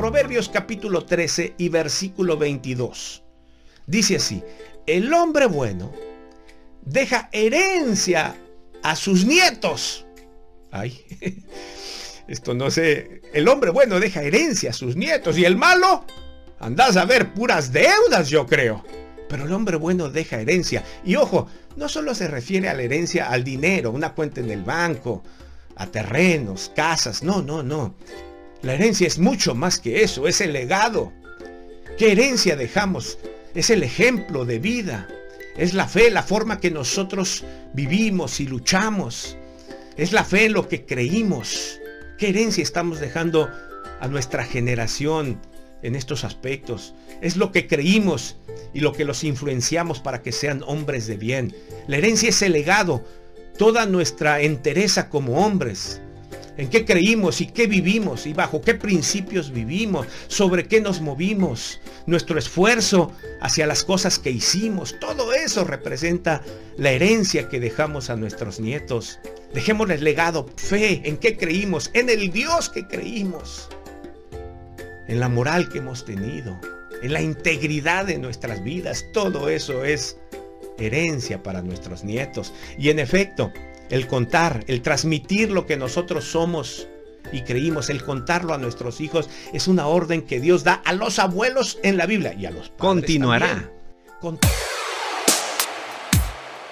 Proverbios capítulo 13 y versículo 22. Dice así, el hombre bueno deja herencia a sus nietos. Ay, esto no sé. El hombre bueno deja herencia a sus nietos y el malo, andas a ver puras deudas, yo creo. Pero el hombre bueno deja herencia. Y ojo, no solo se refiere a la herencia al dinero, una cuenta en el banco, a terrenos, casas. No, no, no. La herencia es mucho más que eso, es el legado. ¿Qué herencia dejamos? Es el ejemplo de vida. Es la fe, la forma que nosotros vivimos y luchamos. Es la fe en lo que creímos. ¿Qué herencia estamos dejando a nuestra generación en estos aspectos? Es lo que creímos y lo que los influenciamos para que sean hombres de bien. La herencia es el legado, toda nuestra entereza como hombres en qué creímos y qué vivimos y bajo qué principios vivimos, sobre qué nos movimos, nuestro esfuerzo hacia las cosas que hicimos, todo eso representa la herencia que dejamos a nuestros nietos. Dejémosles legado, fe, en qué creímos, en el Dios que creímos, en la moral que hemos tenido, en la integridad de nuestras vidas, todo eso es herencia para nuestros nietos. Y en efecto, el contar, el transmitir lo que nosotros somos y creímos, el contarlo a nuestros hijos, es una orden que Dios da a los abuelos en la Biblia y a los padres Continuará. También.